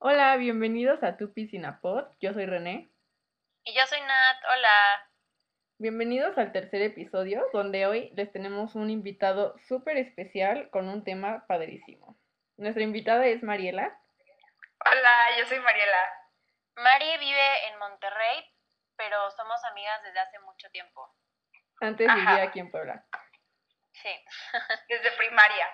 Hola, bienvenidos a Tupi Sinapod. Yo soy René. Y yo soy Nat. Hola. Bienvenidos al tercer episodio, donde hoy les tenemos un invitado súper especial con un tema padrísimo. Nuestra invitada es Mariela. Hola, yo soy Mariela. Mari vive en Monterrey, pero somos amigas desde hace mucho tiempo. Antes vivía aquí en Puebla. Sí. Desde primaria.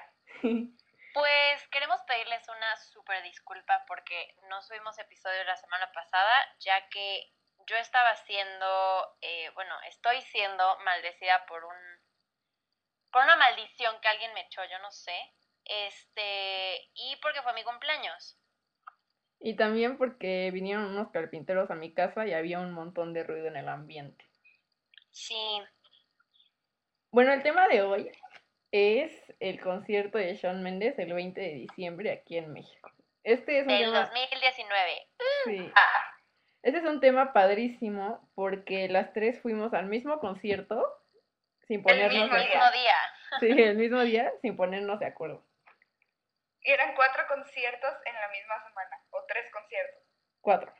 Pues queremos pedirles una súper disculpa porque no subimos episodio la semana pasada, ya que yo estaba siendo, eh, bueno, estoy siendo maldecida por un, por una maldición que alguien me echó, yo no sé, este, y porque fue mi cumpleaños. Y también porque vinieron unos carpinteros a mi casa y había un montón de ruido en el ambiente. Sí. Bueno, el tema de hoy es el concierto de Shawn Mendes el 20 de diciembre aquí en México. Este es un Del tema... 2019. Sí. Este es un tema padrísimo porque las tres fuimos al mismo concierto sin ponernos mismo de El mismo día. Sí, el mismo día sin ponernos de acuerdo. Y eran cuatro conciertos en la misma semana. O tres conciertos. Cuatro.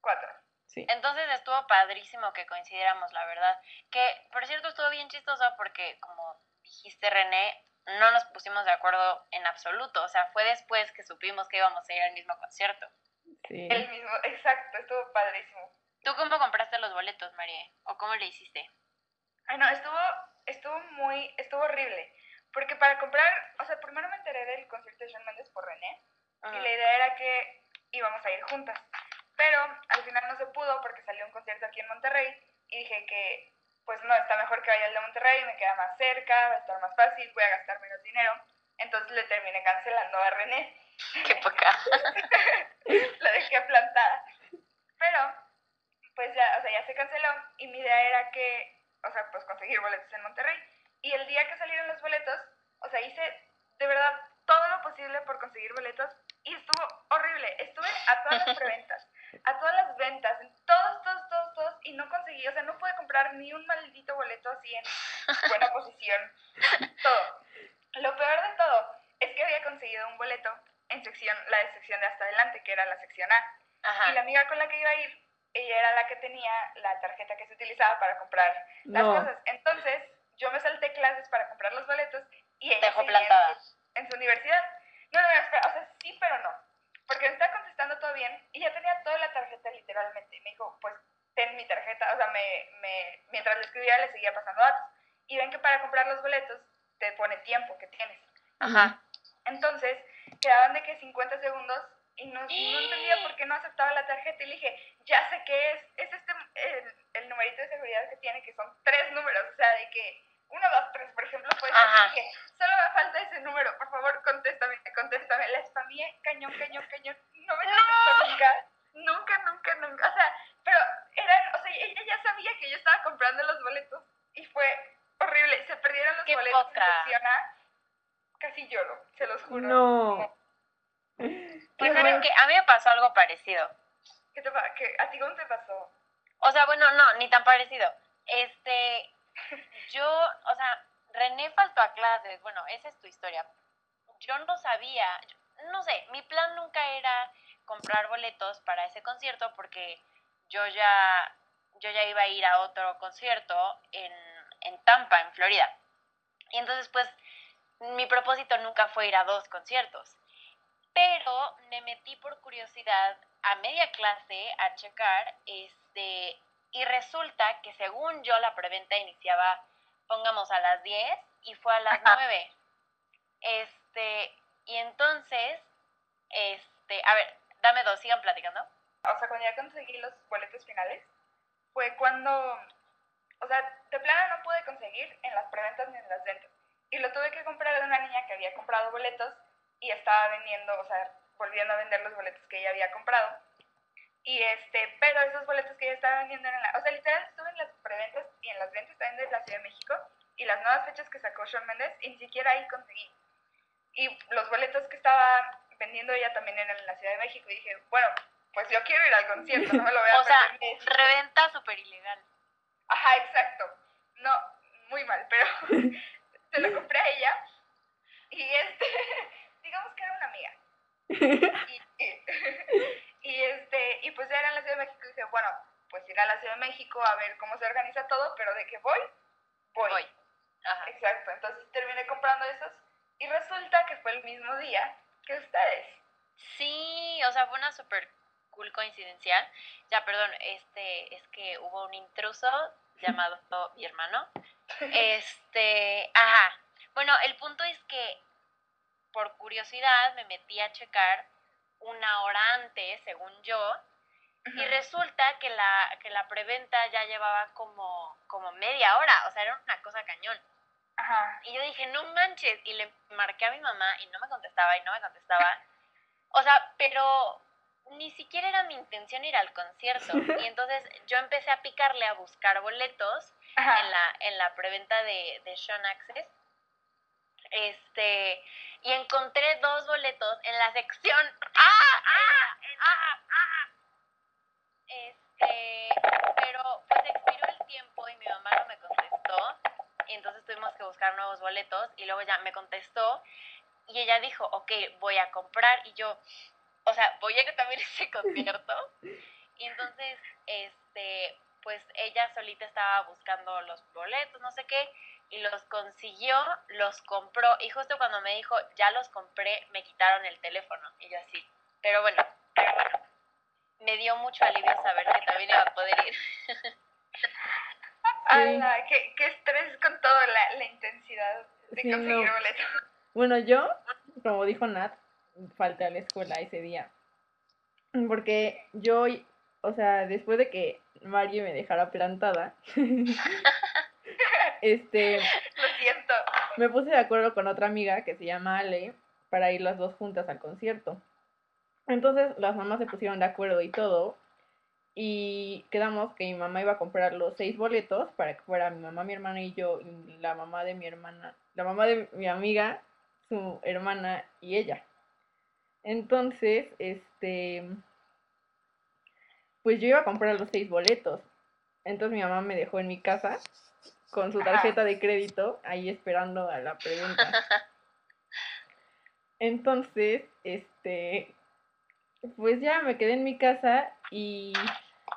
Cuatro. Sí. Entonces estuvo padrísimo que coincidiéramos, la verdad. Que, por cierto, estuvo bien chistoso porque, como dijiste, René, no nos pusimos de acuerdo en absoluto. O sea, fue después que supimos que íbamos a ir al mismo concierto. Sí. El mismo, exacto, estuvo padrísimo. ¿Tú cómo compraste los boletos, María? ¿O cómo le hiciste? Ay, no, estuvo, estuvo muy, estuvo horrible. Porque para comprar, o sea, primero me enteré del concierto de Shawn Mendes por René. Y la idea era que íbamos a ir juntas. Pero al final no se pudo porque salió un concierto aquí en Monterrey. Y dije que, pues no, está mejor que vaya al de Monterrey, me queda más cerca, va a estar más fácil, voy a gastar menos dinero. Entonces le terminé cancelando a René. Qué poca. la dejé plantada. Pero, pues ya, o sea, ya se canceló y mi idea era que, o sea, pues conseguir boletos en Monterrey. Y el día que salieron los boletos, o sea, hice de verdad todo lo posible por conseguir boletos y estuvo horrible. Estuve a todas las preventas, a todas las ventas, en todos, todos, y no conseguí, o sea, no pude comprar ni un maldito boleto así en buena posición. Todo. Lo peor de todo es que había conseguido un boleto en sección, la de sección de hasta adelante, que era la sección A. Ajá. Y la amiga con la que iba a ir, ella era la que tenía la tarjeta que se utilizaba para comprar las No. cosas. Entonces, yo me salté clases para comprar los boletos y ella dejó seguía en plantada. su- En, su universidad. No, no, no, espera, o sea, sí, pero no. Porque me estaba contestando todo bien y ya tenía toda la tarjeta literalmente. Y me dijo, pues, ten mi tarjeta. O sea, me, me, mientras le escribía le seguía pasando datos. Y ven que para comprar los boletos te pone tiempo que tienes. Ajá. Entonces, quedaban de que 50 segundos y no, no entendía por qué no aceptaba la tarjeta. Y le dije, ya sé qué es. Es este, el, el numerito de seguridad que tiene, que son tres números. O sea, de que 1, 2, 3, por ejemplo, pues dije, solo me falta ese número. Por favor, contéstame, contéstame. La spamé, cañón, cañón, cañón. No me contestó nunca. Nunca, nunca, nunca. O sea, pero ella ya sabía que yo estaba comprando los boletos. Y fue horrible. Se perdieron los Qué boletos. Casi lloro, se los juro. No. Pues Qué saben mal. que a mí me pasó algo parecido. ¿Qué te qué- ¿A ti cómo te pasó? O sea, bueno, no, ni tan parecido. Este, yo, o sea, René faltó a clases. Bueno, esa es tu historia. Yo no sabía, yo- no sé, mi plan nunca era comprar boletos para ese concierto porque yo ya, yo ya iba a ir a otro concierto en, en Tampa, en Florida. Y entonces, pues, mi propósito nunca fue ir a dos conciertos. Pero me metí por curiosidad a media clase a checar, este, y resulta que según yo la preventa iniciaba, pongamos a las 10 y fue a las Ajá. 9. Este, y entonces, este, a ver, dame dos, sigan platicando. O sea, cuando ya conseguí los boletos finales, fue cuando, o sea, de plano no pude conseguir en las preventas ni en las ventas. Y lo tuve que comprar de una niña que había comprado boletos y estaba vendiendo, o sea, volviendo a vender los boletos que ella había comprado. Y este, pero esos boletos que ella estaba vendiendo en la, o sea, literal estuve en las preventas y en las ventas también de la Ciudad de México y las nuevas fechas que sacó Shawn Mendes y ni siquiera ahí conseguí. Y los boletos que estaba vendiendo ella también eran en la Ciudad de México y dije, bueno, pues yo quiero ir al concierto, no me lo voy a O sea, de reventa súper ilegal. Ajá, exacto. No, muy mal, pero se lo compré a ella. Y este, digamos que era una amiga. Y, y- México y dije, bueno, pues ir a la Ciudad de México a ver cómo se organiza todo, pero de que voy, voy. Voy. Ajá. Exacto, entonces terminé comprando esos y resulta que fue el mismo día que ustedes. Sí, o sea, fue una súper cool coincidencia. Ya, perdón, este, es que hubo un intruso llamado mi hermano. Este, ajá. Bueno, el punto es que por curiosidad me metí a checar una hora antes, según yo, y resulta que la, que la preventa ya llevaba como, como media hora, o sea, era una cosa cañón. Ajá. Y yo dije, no manches, y le marqué a mi mamá y no me contestaba y no me contestaba. O sea, pero ni siquiera era mi intención ir al concierto. Y entonces yo empecé a picarle a buscar boletos Ajá. en la, en la preventa de, de Sean Access. Este, y encontré dos boletos en la sección. ¡Ah! ¡Ah! ¡Ah! ¡Ah! Este, pero pues expiró el tiempo y mi mamá no me contestó. Y entonces tuvimos que buscar nuevos boletos. Y luego ya me contestó. Y ella dijo, ok, voy a comprar. Y yo, o sea, voy a ir también a ese concierto. Y entonces, este, pues ella solita estaba buscando los boletos, no sé qué, y los consiguió, los compró, y justo cuando me dijo, ya los compré, me quitaron el teléfono, y yo así. Pero bueno, pero bueno, me dio mucho alivio saber que también iba a poder ir. Ala, qué, qué estrés con toda la, la intensidad de Sí, conseguir no. boletos. Bueno, yo, como dijo Nat, falté a la escuela ese día. Porque yo, o sea, después de que Mario me dejara plantada, este, Lo siento. me puse de acuerdo con otra amiga que se llama Ale para ir las dos juntas al concierto. Entonces las mamás se pusieron de acuerdo y todo. Y quedamos que mi mamá iba a comprar los seis boletos para que fuera mi mamá, mi hermana y yo, y la mamá de mi hermana, la mamá de mi amiga, su hermana y ella. Entonces, este, pues yo iba a comprar los seis boletos. Entonces mi mamá me dejó en mi casa con su tarjeta de crédito ahí esperando a la pregunta. Entonces, este, pues ya me quedé en mi casa y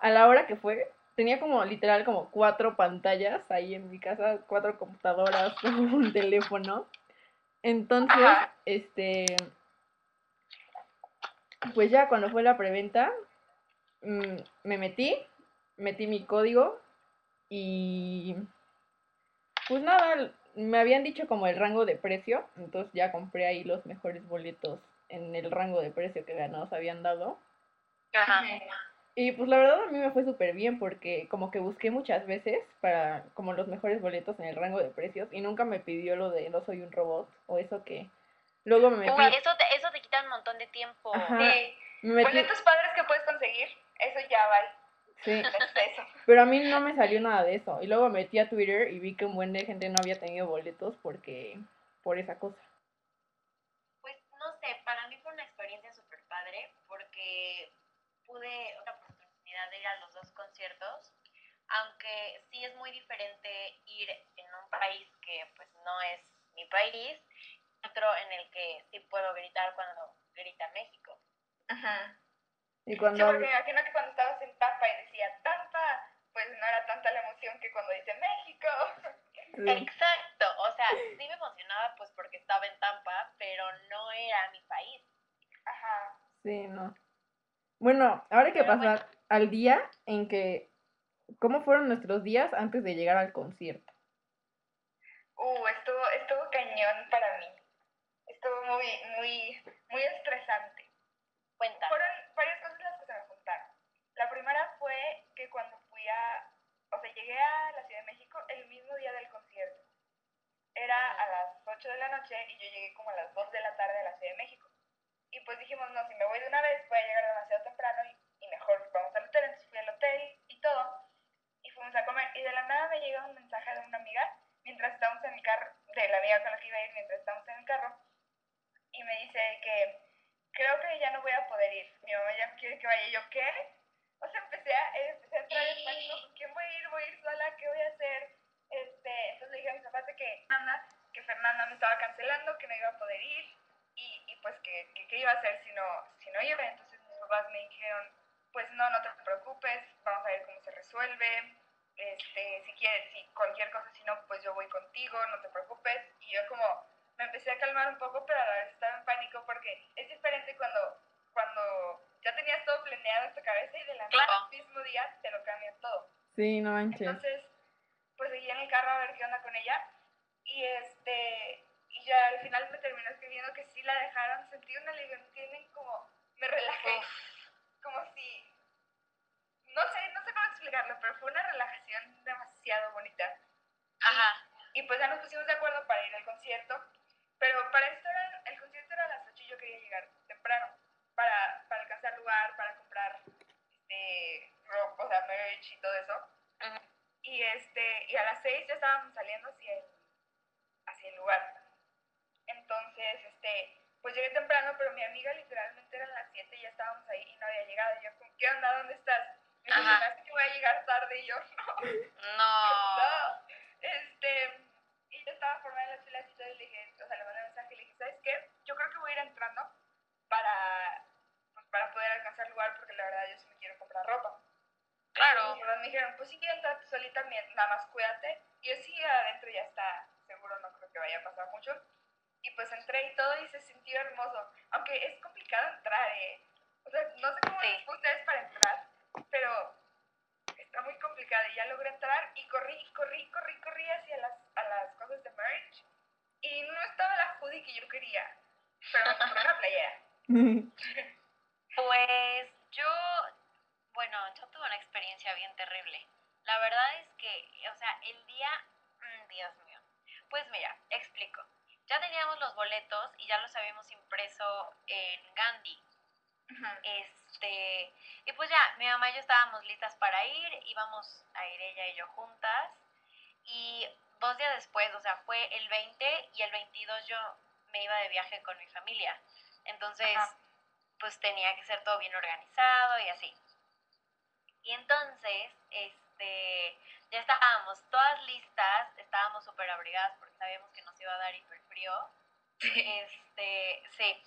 a la hora que fue, tenía como literal como cuatro pantallas ahí en mi casa, cuatro computadoras, un teléfono. Entonces, este, pues ya cuando fue la preventa, mm, me metí, metí mi código y pues nada, me habían dicho como el rango de precio, entonces ya compré ahí los mejores boletos en el rango de precio que nos habían dado. Ajá. Y pues la verdad a mí me fue súper bien porque como que busqué muchas veces para como los mejores boletos en el rango de precios y nunca me pidió lo de no soy un robot o eso que luego me Uy, eso te, eso te quita un montón de tiempo. Ajá. Sí. me metí- Boletos padres que puedes conseguir, eso ya vale. sí, pero a mí no me salió nada de eso y luego me metí a Twitter y vi que un buen de gente no había tenido boletos porque por esa cosa. Pues no sé, para mí fue una experiencia súper padre porque pude otra oportunidad de ir a los dos conciertos, aunque sí es muy diferente ir en un país que pues no es mi país, otro en el que sí puedo gritar cuando grita México. Ajá. Y Sí, cuando porque me imagino que cuando estabas en Tampa y decía Tampa, pues no era tanta la emoción que cuando dice México. sí, Exacto, o sea, sí me emocionaba pues porque estaba en Tampa, pero no era mi país. Ajá. sí, no. Bueno, ahora hay que Pero bueno. pasar al día en que ¿cómo fueron nuestros días antes de llegar al concierto? Uh, estuvo, estuvo cañón para mí. Estuvo muy, muy, muy estresante. Cuenta. Fueron varias cosas las que se me juntaron. La primera fue que cuando fui a, o sea, llegué a la Ciudad de México el mismo día del concierto. Era a las 8 de la noche y yo llegué como a las 2 de la tarde a la Ciudad de México. Y pues dijimos, no, si me voy de una vez voy a llegar demasiado temprano y, y mejor vamos al hotel. Entonces fui al hotel y todo. Y fuimos a comer. Y de la nada me llega un mensaje de una amiga mientras estábamos en el carro, de la amiga con la que iba a ir mientras estábamos en el carro. Me dice que creo que ya no voy a poder ir. Mi mamá ya quiere que vaya. Y yo, ¿qué? O sea, empecé a, empecé a entrar en pánico. ¿Con quién voy a ir? ¿Voy a ir sola? ¿Qué voy a hacer? Este, entonces le dije a mis papás de que Fernanda, que Fernanda me estaba cancelando, que no iba a poder ir. Y, y pues que, que qué iba a hacer si no, si no iba. Entonces mis papás me dijeron, pues no, no te preocupes, vamos a ver cómo se resuelve, este, si quieres, si cualquier cosa, si no, pues yo voy contigo, no te preocupes. Y yo como me empecé a calmar un poco, pero a la vez estaba en pánico porque es diferente cuando, cuando ya tenías todo planeado en tu cabeza y de la Claro. nada, mismo día te lo cambian todo. Sí, no manches. Entonces, pues seguí en el carro a ver qué onda con ella. Y este, y ya al final me terminó escribiendo que sí la dejaron. Sentí un alivio, ¿entienden? Como me relajé. Como si, no sé, no sé cómo explicarlo, pero fue una relajación demasiado bonita. Ajá. Y pues ya nos pusimos de acuerdo para ir al concierto. Pero para esto era, el concierto era a las 8 y yo quería llegar temprano. Para, para alcanzar lugar, para comprar este, ropa, o sea, merch y todo eso. Ujú. Y, este, y a las 6 ya estábamos saliendo hacia el, hacia el lugar. Entonces, este, pues llegué temprano, pero mi amiga literalmente eran las 7 y ya estábamos ahí y no había llegado. Y yo, ¿qué onda? ¿Dónde estás? Me dijo, Ajá. "Se me hace que voy a llegar tarde. Y yo, no. No. No, este, y yo estaba formada en las filas y le dije, o sea, le mandé un mensaje y le dije, ¿sabes qué? Yo creo que voy a ir entrando para, pues, para poder alcanzar lugar, porque la verdad yo sí me quiero comprar ropa. Claro. Y me dijeron, pues sí, entra tú solita, nada más cuídate. Y yo sí, adentro ya está seguro, no creo que vaya a pasar mucho. Y pues entré y todo y se sintió hermoso. Aunque es complicado entrar, ¿eh? O sea, no sé cómo Sí. ustedes para entrar, pero está muy complicado. Y ya logré entrar y corrí, corrí, corrí, corrí hacia las, a las cosas de merch. Y no estaba la hoodie que yo quería, pero me compré una playera. Pues yo, bueno, yo tuve una experiencia bien terrible. La verdad es que, o sea, el día, mm, Dios mío. Pues mira, explico. Ya teníamos los boletos y ya los habíamos impreso en Gandhi. Este, y pues ya, mi mamá y yo estábamos listas para ir, íbamos a ir ella y yo juntas. Y dos días después, o sea, fue el 20 y el 22 yo me iba de viaje con mi familia. Entonces, Ajá. pues tenía que ser todo bien organizado y así. Y entonces, este, ya estábamos todas listas, estábamos súper abrigadas porque sabíamos que nos iba a dar hiper frío. Este, sí.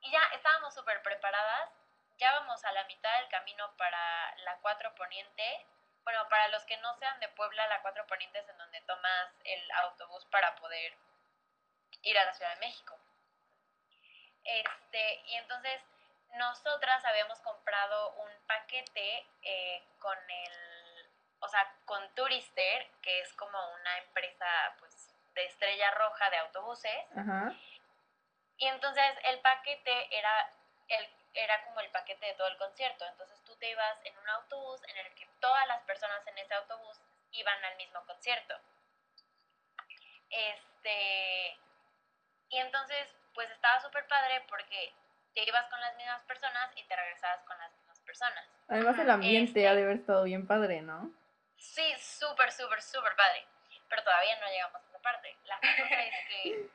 Y ya estábamos súper preparadas. Ya vamos a la mitad del camino para la 4 Poniente. Bueno, para los que no sean de Puebla, la 4 Poniente es en donde tomas el autobús para poder ir a la Ciudad de México. Este, y entonces nosotras habíamos comprado un paquete eh, con el, o sea, con Tourister, que es como una empresa pues de estrella roja de autobuses. Ajá. Y entonces el paquete era, el, era como el paquete de todo el concierto. Entonces tú te ibas en un autobús en el que todas las personas en ese autobús iban al mismo concierto. Este. Y entonces, pues estaba súper padre porque te ibas con las mismas personas y te regresabas con las mismas personas. Además el ambiente Este. ha de haber estado bien padre, ¿no? Sí, súper, súper, súper padre. Pero todavía no llegamos a esa parte. La cosa es que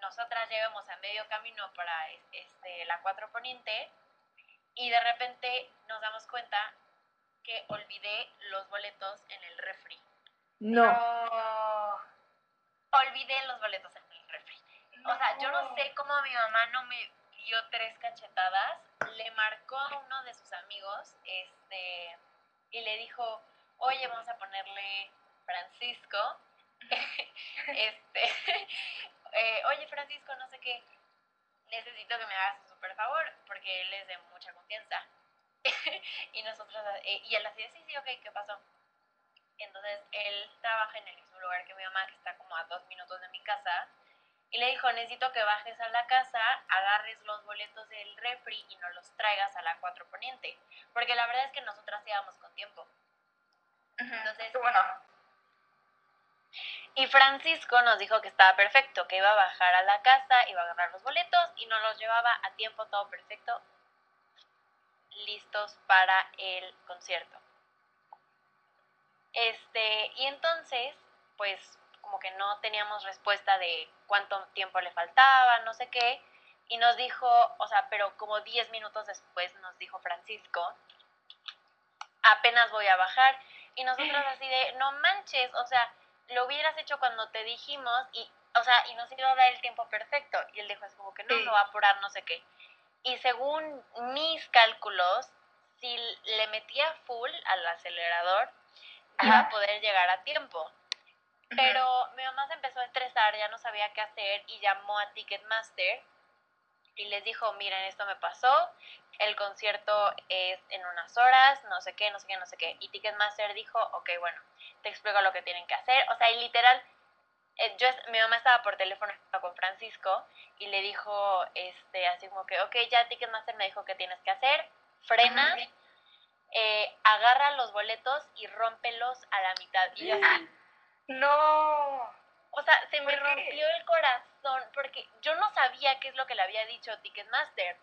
nosotras llegamos a medio camino para es- este, la 4 Poniente y de repente nos damos cuenta que olvidé los boletos en el refri. No. No. Olvidé los boletos en el refri. O sea, yo no sé cómo mi mamá no me dio tres cachetadas, le marcó a uno de sus amigos, este, y le dijo, oye, vamos a ponerle Francisco, este, eh, oye Francisco, no sé qué, necesito que me hagas un super favor, porque él es de mucha confianza. y nosotros, eh, y él así, de, sí, sí, ok, ¿qué pasó? Entonces, él trabaja en el mismo lugar que mi mamá, que está como a dos minutos de mi casa, y le dijo, necesito que bajes a la casa, agarres los boletos del refri y nos los traigas a la 4 Poniente. Porque la verdad es que nosotras íbamos con tiempo. Entonces- bueno. Y Francisco nos dijo que estaba perfecto, que iba a bajar a la casa, iba a agarrar los boletos y nos los llevaba a tiempo, todo perfecto, listos para el concierto. Este, y entonces, pues como que no teníamos respuesta de cuánto tiempo le faltaba, no sé qué, y nos dijo, o sea, pero como 10 minutos después nos dijo Francisco, apenas voy a bajar, y nosotros así de, no manches, o sea, lo hubieras hecho cuando te dijimos y, o sea, y nos iba a dar el tiempo perfecto. Y él dijo, es como que no, Sí. no va a apurar, no sé qué. Y según mis cálculos, si le metía full al acelerador, iba a Ajá. poder llegar a tiempo. Pero mi mamá se empezó a estresar, ya no sabía qué hacer y llamó a Ticketmaster y les dijo, miren, esto me pasó, el concierto es en unas horas, no sé qué, no sé qué, no sé qué. Y Ticketmaster dijo, ok, bueno, te explico lo que tienen que hacer. O sea, y literal, eh, yo, mi mamá estaba por teléfono con Francisco y le dijo, este, así como que, ok, ya Ticketmaster me dijo qué tienes que hacer, frena, eh, agarra los boletos y rómpelos a la mitad. Y yo así, No. Sea, se me rompió el corazón porque yo no sabía qué es lo que le había dicho Ticketmaster.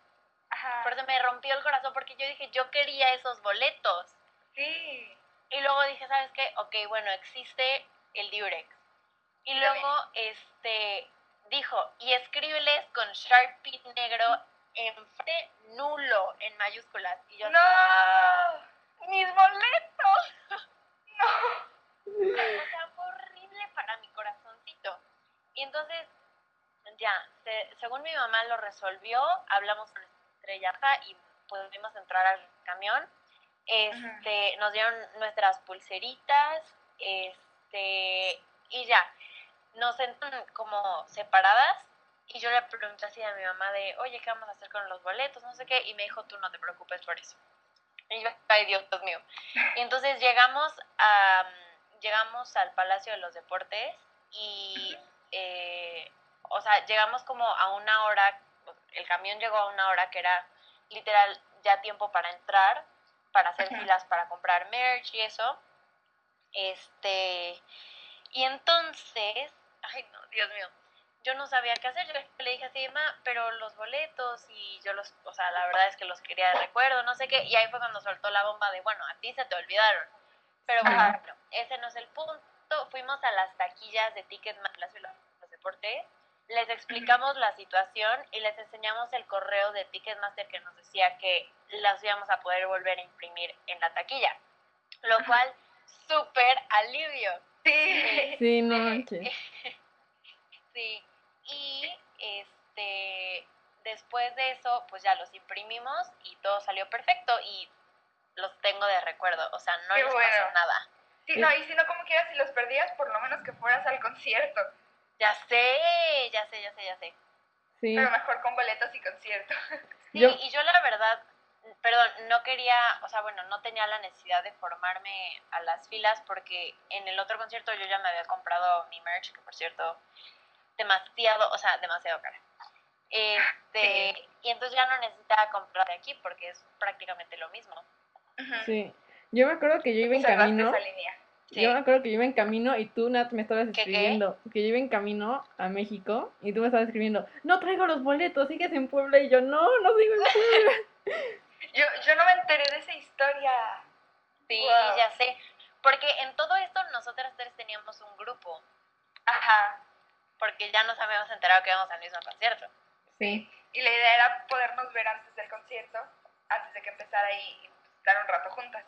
Ajá. Por eso me rompió el corazón porque yo dije, yo quería esos boletos. Sí. Y luego dije, ¿sabes qué? Ok, bueno, existe el Durex. Y luego, este, dijo, y escríbeles con Sharpie negro enfrente nulo en mayúsculas. Y yo así, No. ¡mis boletos! No. O sea, fue horrible para mi corazoncito. Y entonces, ya, se- según mi mamá lo resolvió, hablamos con Estrella Baja y pudimos entrar al camión. Este, nos dieron nuestras pulseritas, este, y ya, nos sentan como separadas. Y yo le pregunté así a mi mamá de, oye, ¿qué vamos a hacer con los boletos? No sé qué. Y me dijo, tú no te preocupes por eso. Y yo, ay, Dios mío. Y entonces llegamos a, llegamos al Palacio de los Deportes y, eh, o sea, llegamos como a una hora, el camión llegó a una hora que era literal ya tiempo para entrar, para hacer Ajá. filas para comprar merch y eso. Este, y entonces, ay no, Dios mío, yo no sabía qué hacer. Yo le dije así, ma, pero los boletos y yo los, o sea, la verdad es que los quería de recuerdo, no sé qué. Y ahí fue cuando soltó la bomba de, bueno, a ti se te olvidaron. Pero bueno, Ajá. ese no es el punto. Fuimos a las taquillas de Ticketmaster, las los deportes, les explicamos la situación y les enseñamos el correo de Ticketmaster que nos decía que las íbamos a poder volver a imprimir en la taquilla. Lo cual, súper alivio. Sí. Sí, no manches. Sí, y este después de eso, pues ya los imprimimos y todo salió perfecto y los tengo de recuerdo, o sea, no Qué les bueno. pasó nada. Sí, no, y si no, como quieras, si los perdías, por lo menos que fueras al concierto. Ya sé, ya sé, ya sé, ya sé. Sí. Pero mejor con boletos y concierto. Sí, Yo- y yo la verdad, perdón, no quería, o sea, bueno, no tenía la necesidad de formarme a las filas porque en el otro concierto yo ya me había comprado mi merch, que por cierto, demasiado, o sea, demasiado cara. Este, Sí. y entonces ya no necesitaba comprar de aquí porque es prácticamente lo mismo. Sí. Yo me acuerdo que yo iba en camino. esa línea. Sí. Yo me acuerdo que yo iba en camino y tú, Nat, me estabas ¿Qué, qué? escribiendo. Que yo iba en camino a México y tú me estabas escribiendo, no traigo los boletos, sigues en Puebla. Y yo, no, no sigo en Puebla. Yo, yo no me enteré de esa historia. Sí, Wow. ya sé. Porque en todo esto nosotras tres teníamos un grupo, Ajá. porque ya nos habíamos enterado que íbamos al mismo concierto. Sí. Y la idea era podernos ver antes del concierto, antes de que empezara y estar un rato juntas.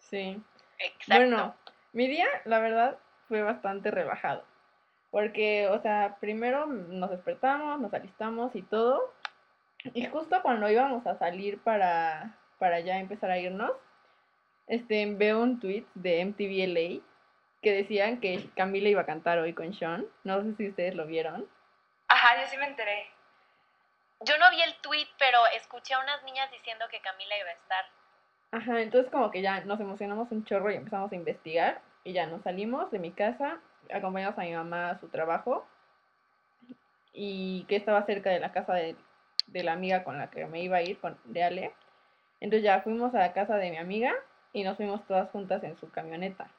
Sí. Exacto. Bueno, mi día, la verdad, fue bastante relajado. Porque, o sea, primero nos despertamos, nos alistamos y todo. Y justo cuando íbamos a salir para, para ya empezar a irnos, este, veo un tweet de MTV LA que decían que Camila iba a cantar hoy con Sean. No sé si ustedes lo vieron. Ajá, yo sí me enteré. Yo no vi el tweet, pero escuché a unas niñas diciendo que Camila iba a estar. Ajá, entonces como que ya nos emocionamos un chorro y empezamos a investigar y ya nos salimos de mi casa, acompañamos a mi mamá a su trabajo y que estaba cerca de la casa de, de la amiga con la que me iba a ir, con, de Ale. Entonces ya fuimos a la casa de mi amiga y nos fuimos todas juntas en su camioneta.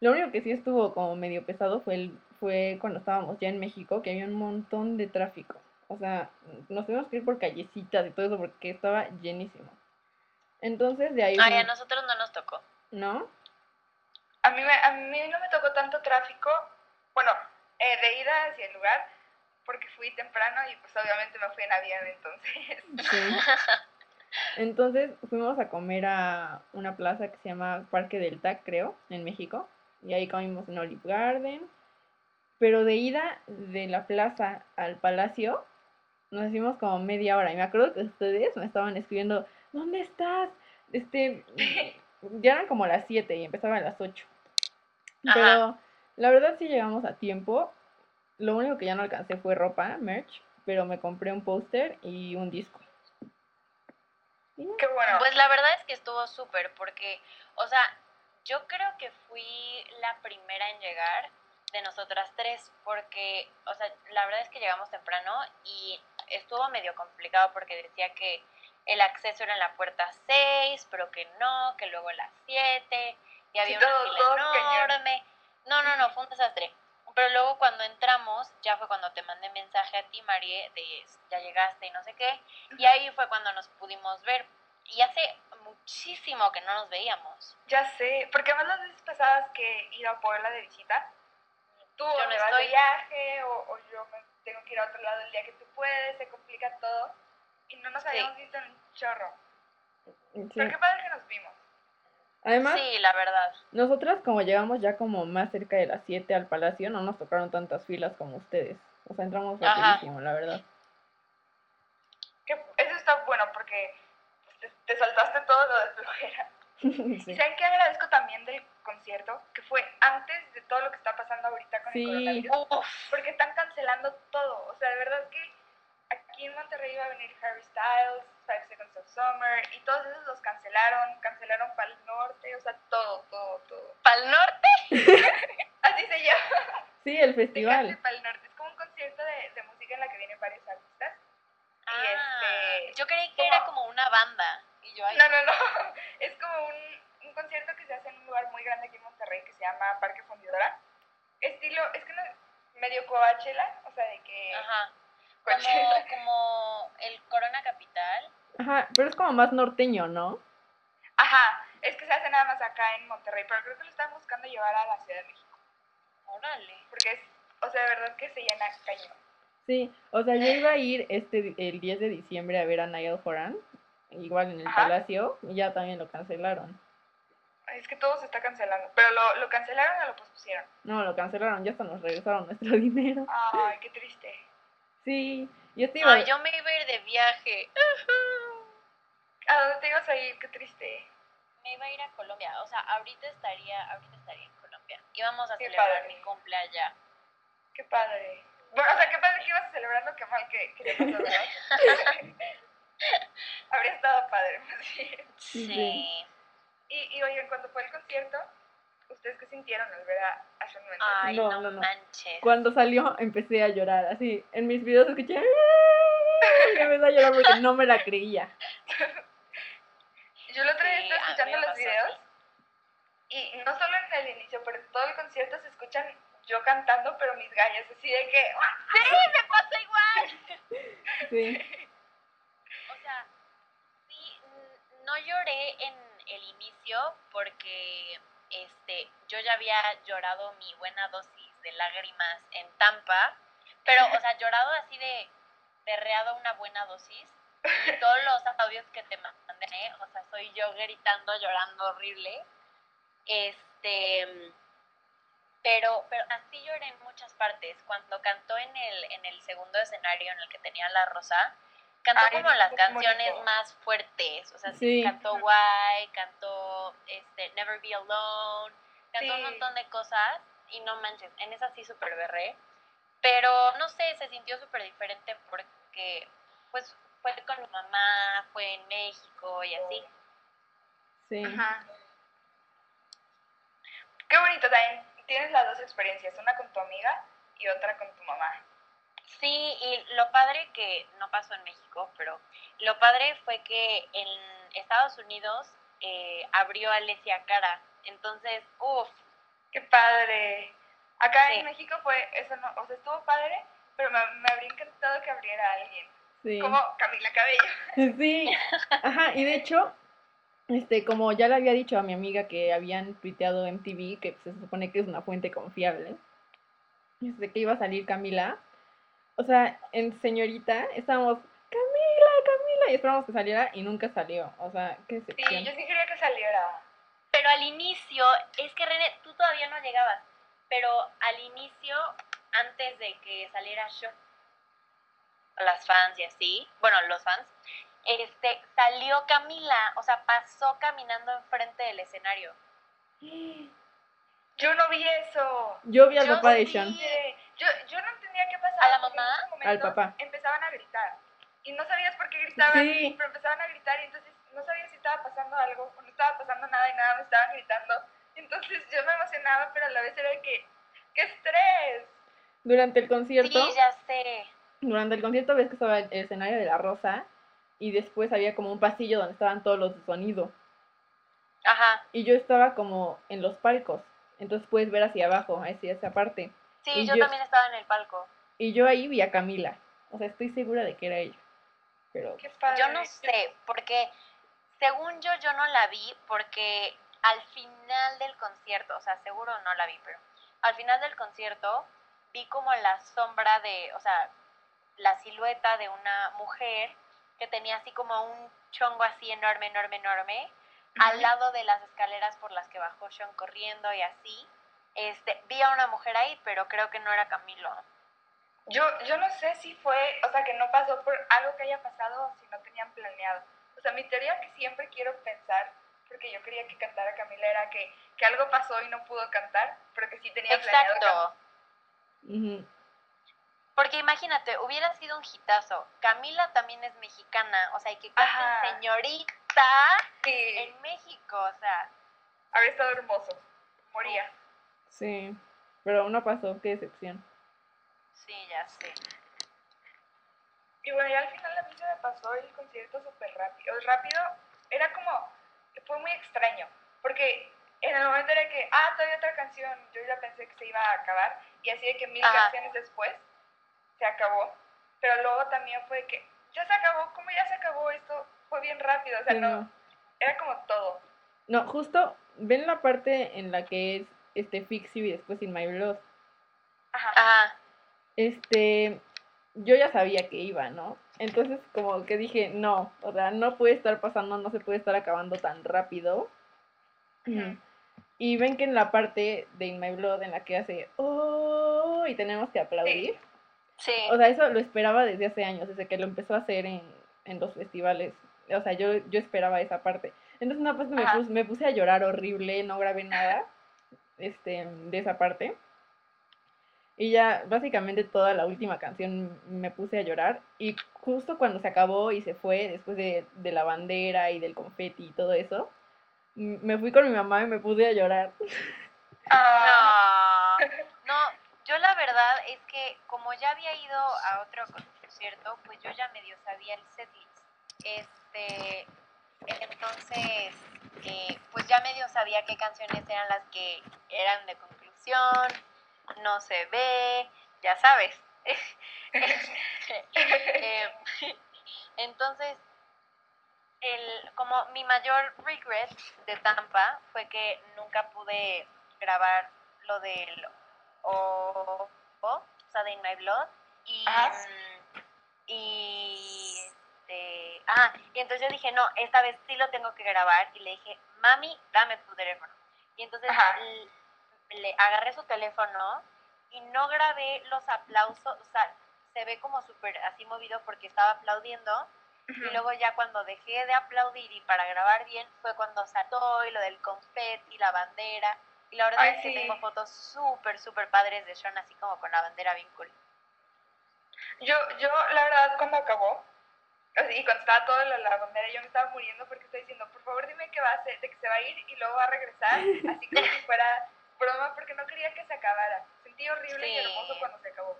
Lo único que sí estuvo como medio pesado fue, el, fue cuando estábamos ya en México, que había un montón de tráfico. O sea, nos tuvimos que ir por callecitas y todo eso porque estaba llenísimo. Entonces de ahí... Ay, a fuimos- nosotros no nos tocó. ¿No? A mí, me, a mí no me tocó tanto tráfico, bueno, eh, de ida hacia el lugar, porque fui temprano y pues obviamente me fui en avión, entonces. Sí. Entonces fuimos a comer a una plaza que se llama Parque del TAC, creo, en México. Y ahí comimos en Olive Garden. Pero de ida de la plaza al palacio, nos hicimos como media hora. Y me acuerdo que ustedes me estaban escribiendo, ¿dónde estás? Este, ya eran como las 7 y empezaba a las 8. Ajá. Pero la verdad sí llegamos a tiempo. Lo único que ya no alcancé fue ropa, merch, pero me compré un póster y un disco. Qué bueno. Pues la verdad es que estuvo súper porque, o sea, yo creo que fui la primera en llegar de nosotras tres porque, o sea, la verdad es que llegamos temprano y estuvo medio complicado porque decía que el acceso era en la puerta 6, pero que no, que luego en la 7 y había Sí, una todo- fila todo enorme. No, no, no, fue un desastre. Pero luego cuando entramos, ya fue cuando te mandé mensaje a ti, Marie, de ya llegaste y no sé qué. Y ahí fue cuando nos pudimos ver. Y hace muchísimo que no nos veíamos. Ya sé, porque además las veces pasadas que ido a Puebla de visita, tú Yo o no vas estoy. de viaje o, o yo me tengo que ir a otro lado el día que tú puedes, se complica todo y no nos Sí. habíamos visto en un chorro. Sí. Pero qué padre que nos vimos. Además, Sí, la verdad. nosotras como llegamos ya como más cerca de las 7 al palacio, no nos tocaron tantas filas como ustedes. O sea, entramos Ajá. rapidísimo, la verdad. Que eso está bueno porque te, te saltaste todo lo de flojera. ¿Y sí. saben qué agradezco también del concierto? Que fue antes de todo lo que está pasando ahorita con Sí. el coronavirus. Uf, Porque están cancelando todo. O sea, de verdad que aquí en Monterrey iba a venir Harry Styles, Five Seconds of Summer, y todos esos los cancelaron. Cancelaron para el norte, o sea, todo, todo, todo. ¿Pal norte? Así se llama. Sí, el festival. para el norte. Es como un concierto de, de música en la que vienen varios artistas. Ah, este, yo creí que ¿cómo? era como una banda. Y yo, ay, No, no, no. Es como un, un concierto que se hace en un lugar muy grande aquí en Monterrey que se llama Parque Fundidora. Estilo, es que no, medio Coachella, o sea, de que. ajá. Coachella. Como, como el Corona Capital. Ajá, pero es como más norteño, ¿no? Ajá, es que se hace nada más acá en Monterrey, pero creo que lo están buscando llevar a la Ciudad de México. Órale. Porque es, o sea, de verdad que se llena cañón. Sí, o sea, yo iba a ir este el 10 de diciembre a ver a Niall Horan, igual en el Ajá. Palacio, y ya también lo cancelaron. Es que todo se está cancelando. Pero lo, lo cancelaron o lo pospusieron. No, lo cancelaron, ya hasta nos regresaron nuestro dinero. Ay, qué triste. Sí, yo te iba Ay, yo me iba a ir de viaje. ¿A dónde te ibas a ir? Qué triste. Me iba a ir a Colombia. O sea, ahorita estaría, ahorita estaría en Colombia. Íbamos a Qué celebrar padre. mi cumpleaños. Qué padre. Bueno, o sea, qué padre que ibas a celebrarlo, qué mal que, que te pasó. Habría estado padre, más bien. Sí. Sí. Y, y oigan, cuando fue el concierto, ¿ustedes qué sintieron al ver a, a Shawn Mendes? Ay, No, no, no, no. manches. Cuando salió empecé a llorar, así, en mis videos escuché, y empecé a llorar porque no me la creía. Yo el otro día estaba escuchando los videos y no solo en el inicio, pero en todo el concierto se escuchan yo cantando, pero mis gallas, así de que... ¡ah! Sí, me pasa igual. Sí, O sea, sí, no lloré en el inicio porque este, yo ya había llorado mi buena dosis de lágrimas en Tampa, pero, o sea, llorado así de berreado una buena dosis. Y todos los audios que te mandé, o sea, soy yo gritando, llorando horrible. Este, pero, pero así lloré en muchas partes. Cuando cantó en el, en el segundo escenario en el que tenía la rosa, cantó Ay, como las canciones bonito. más fuertes. O sea, Sí. cantó Why, cantó este, Never Be Alone, cantó un montón de cosas. Y no manches, en esa sí súper berré. Pero no sé, se sintió súper diferente porque pues fue con mi mamá, fue en México y así. sí. Ajá. Qué bonito también. Tienes las dos experiencias, una con tu amiga y otra con tu mamá. Sí, y lo padre que no pasó en México, pero lo padre fue que en Estados Unidos eh, abrió Alessia Cara. Entonces, uff, Qué padre. Acá Sí. en México fue, eso no, o sea, estuvo padre, pero me, me habría encantado que abriera a alguien. Sí. Como Camila Cabello. Sí, ajá, y de hecho, este, como ya le había dicho a mi amiga que habían tuiteado MTV, que se supone que es una fuente confiable, este, que iba a salir Camila, o sea, en señorita estábamos, Camila, Camila, y esperamos que saliera y nunca salió, o sea, qué Sí, excepción. yo sí quería que saliera. pero al inicio, es que René, tú todavía no llegabas, pero al inicio, antes de que saliera show, las fans y así, bueno, los fans, este, salió Camila, o sea, pasó caminando enfrente del escenario. Yo no vi eso. Yo vi al Yo papá de. Sean. Eh, Yo, yo no entendía qué pasaba. ¿A la en mamá? Al papá. Empezaban a gritar. Y no sabías por qué gritaban, Sí. pero empezaban a gritar y entonces no sabía si estaba pasando algo o no estaba pasando nada y nada, me estaban gritando. Entonces yo me emocionaba, pero a la vez era de que, ¡qué estrés! Durante el concierto, Sí, ya sé. durante el concierto ves que estaba el escenario de la rosa y después había como un pasillo donde estaban todos los de sonido. Ajá. Y yo estaba como en los palcos. Entonces puedes ver hacia abajo, hacia esa parte. Sí, Y yo, yo- también estaba en el palco. Y yo ahí vi a Camila. O sea, estoy segura de que era ella. Pero ¡Qué padre! Yo no sé, porque según yo, yo no la vi porque al final del concierto, o sea, seguro no la vi, pero al final del concierto vi como la sombra de, o sea, la silueta de una mujer que tenía así como un chongo así enorme, enorme, enorme, al lado de las escaleras por las que bajó Sean corriendo y así. Este, vi a una mujer ahí, pero creo que no era Camilo. Yo, yo no sé si fue, o sea, que no pasó por algo que haya pasado o si no tenían planeado. O sea, mi teoría que siempre quiero pensar, porque yo quería que cantara Camila, era que, que algo pasó y no pudo cantar, pero que sí tenía planeado Exacto. Porque imagínate, hubiera sido un hitazo. Camila también es mexicana, o sea, y que cante Ajá. señorita Sí, en México, o sea, habría estado hermoso. Moría. sí. Pero no pasó, qué decepción. sí, ya sé. Y bueno, ya al final a mí se me pasó el concierto súper rápido. Rápido, era como, fue muy extraño, porque en el momento era que, ah, todavía otra canción, yo ya pensé que se iba a acabar, y así de que mil Ajá. canciones después se acabó, pero luego también fue que, ya se acabó, ¿cómo ya se acabó esto? Fue bien rápido, o sea, Sí, no, no. era como todo. No, justo, ven la parte en la que es este Fix You y después In My Blood. Ajá. Ajá. Este, yo ya sabía que iba, ¿no? Entonces como que dije, no, o sea, no puede estar pasando, no se puede estar acabando tan rápido. Y ven que en la parte de In My Blood en la que hace, oh, y tenemos que aplaudir. Sí. O sea, eso lo esperaba desde hace años, desde que lo empezó a hacer en, en los festivales. O sea, yo, yo esperaba esa parte. Entonces una parte me puse, me puse a llorar horrible, no grabé nada este, de esa parte. Y ya básicamente toda la última canción me puse a llorar. Y justo cuando se acabó y se fue, después de, de la bandera y del confeti y todo eso, me fui con mi mamá y me puse a llorar. Ah, No, no, yo la verdad es que como ya había ido a otro concierto, pues yo ya medio sabía el setlist. Este, entonces, eh, pues ya medio sabía qué canciones eran las que eran de conclusión, no se ve, ya sabes. Eh, entonces, el, como mi mayor regret de Tampa fue que nunca pude grabar lo del o, o, o sea, de In My Blood. Y, Ajá. mm, y, ah, y entonces yo dije, no, esta vez sí lo tengo que grabar. Y le dije, mami, dame tu teléfono. Y entonces le agarré su teléfono y no grabé los aplausos, o sea, se ve como súper así movido porque estaba aplaudiendo. Y luego ya cuando dejé de aplaudir y para grabar bien fue cuando saltó y lo del confeti, la bandera. Y la verdad Ay, es que sí. tengo fotos súper, súper padres de Sean así como con la bandera bien cool. Yo, yo, la verdad, cuando acabó, y cuando estaba todo la, la bandera, yo me estaba muriendo porque estoy diciendo, por favor dime que va a hacer, de que se va a ir y luego va a regresar, así como si fuera broma, porque no quería que se acabara. Sentí horrible y Sí. hermoso cuando se acabó.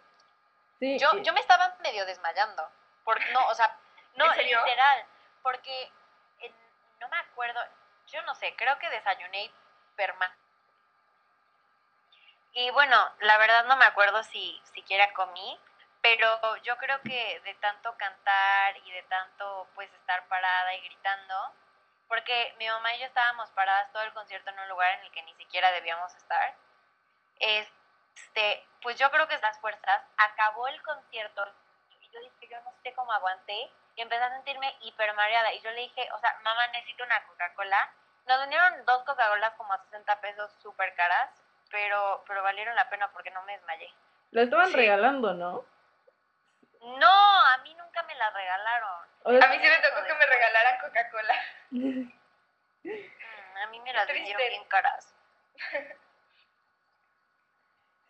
Sí, Yo, y- yo me estaba medio desmayando. Por, no, o sea, no, literal. Porque en- no me acuerdo, yo no sé, creo que desayuné perma. Y bueno, la verdad no me acuerdo si siquiera comí, pero yo creo que de tanto cantar y de tanto pues estar parada y gritando, porque mi mamá y yo estábamos paradas todo el concierto en un lugar en el que ni siquiera debíamos estar, este, pues yo creo que las fuerzas, acabó el concierto y yo dije, yo no sé cómo aguanté y empecé a sentirme hiper mareada y yo le dije, o sea, mamá necesito una Coca-Cola. Nos vendieron dos Coca-Colas como a 60 pesos súper caras, pero, pero valieron la pena porque no me desmayé. lo estaban Sí. regalando, ¿no? No, a mí nunca me la regalaron. O sea, A mí sí me tocó que me regalaran Coca-Cola. Mm, a mí me las vendieron bien caras.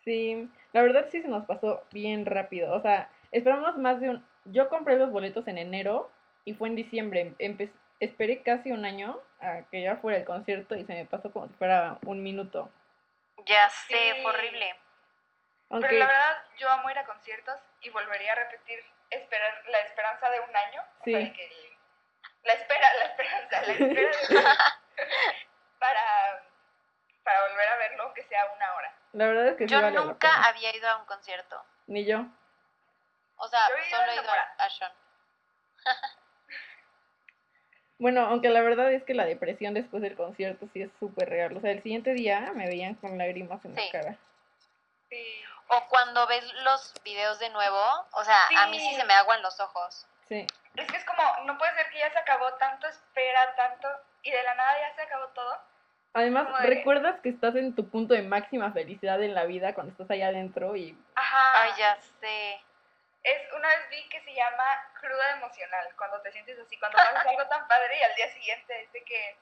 Sí, la verdad sí se nos pasó bien rápido. O sea, esperamos más de un... Yo compré los boletos en enero y fue en diciembre. Empe- Esperé casi un año a que ya fuera el concierto y se me pasó como si fuera un minuto. Ya sé, Sí. fue horrible. Pero la verdad, yo amo ir a conciertos y volvería a repetir esperar la esperanza de un año. o Sí. sea, que el- la espera, la esperanza, la espera de un año para, para volver a verlo, aunque sea una hora. la verdad es que sí Yo vale la nunca había ido a un concierto. Ni yo. O sea, Yo he ido solo a he ido a, a Sean. Bueno, aunque la verdad es que la depresión después del concierto sí es súper real. O sea, el siguiente día me veían con lágrimas en Sí. la cara. Sí. O cuando ves los videos de nuevo, o sea, a mí sí se me aguan los ojos. Sí. Es que es como, no puede ser que ya se acabó tanto, espera tanto, y de la nada ya se acabó todo. Además, Como de- recuerdas que estás en tu punto de máxima felicidad en la vida cuando estás allá adentro y Ajá. Ay, ya sé. Es, una vez vi que se llama cruda emocional, cuando te sientes así, cuando pasas algo tan padre y al día siguiente es de que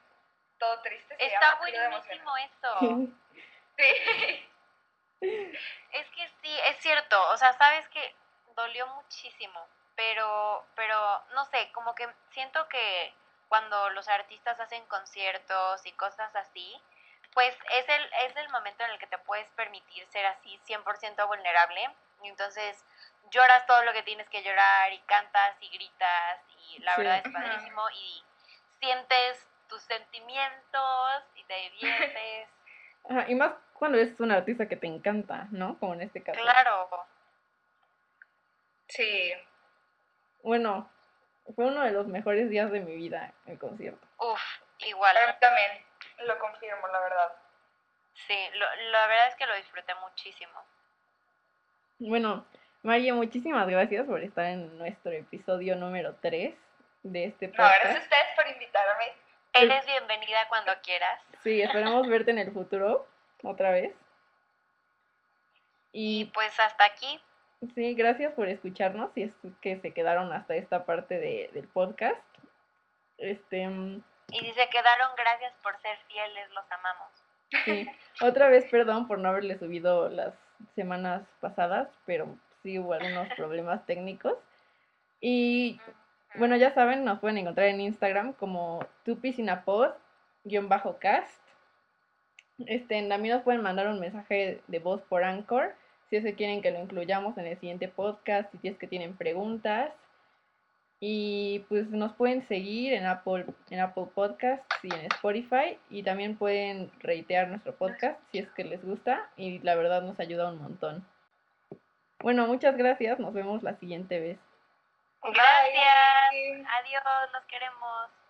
todo triste se Está llama cruda emocional. buenísimo eso. Sí. Es que sí, es cierto, o sea, sabes que dolió muchísimo, pero, pero, no sé, como que siento que cuando los artistas hacen conciertos y cosas así, pues es el, es el momento en el que te puedes permitir ser así 100% vulnerable, y entonces lloras todo lo que tienes que llorar y cantas y gritas y la Sí. verdad es padrísimo y sientes tus sentimientos y te diviertes. Ajá, y más cuando es un artista que te encanta, ¿no? Como en este caso. Claro. Sí. Bueno, fue uno de los mejores días de mi vida el concierto. Uf, igual. Para mí también, lo confirmo, la verdad. Sí, lo- la verdad es que lo disfruté muchísimo. Bueno, María, muchísimas gracias por estar en nuestro episodio número 3 de este No, gracias a podcast. ustedes por invitarme. Eres bienvenida cuando quieras. Sí, esperamos verte en el futuro otra vez. Y Y pues hasta aquí. sí, gracias por escucharnos si es que se quedaron hasta esta parte de- del podcast. Este, mm, Y si se quedaron, gracias por ser fieles, los amamos. sí, otra vez perdón por no haberle subido las semanas pasadas, pero sí hubo algunos problemas técnicos. Y Bueno, ya saben, nos pueden encontrar en Instagram como tupicinapod-cast. Este, también nos pueden mandar un mensaje de voz por Anchor si es que quieren que lo incluyamos en el siguiente podcast, si es que tienen preguntas. Y pues nos pueden seguir en Apple, en Apple Podcasts y en Spotify. Y también pueden reitear nuestro podcast si es que les gusta. Y la verdad nos ayuda un montón. Bueno, muchas gracias. Nos vemos la siguiente vez. Gracias. Bye. Adiós, los queremos.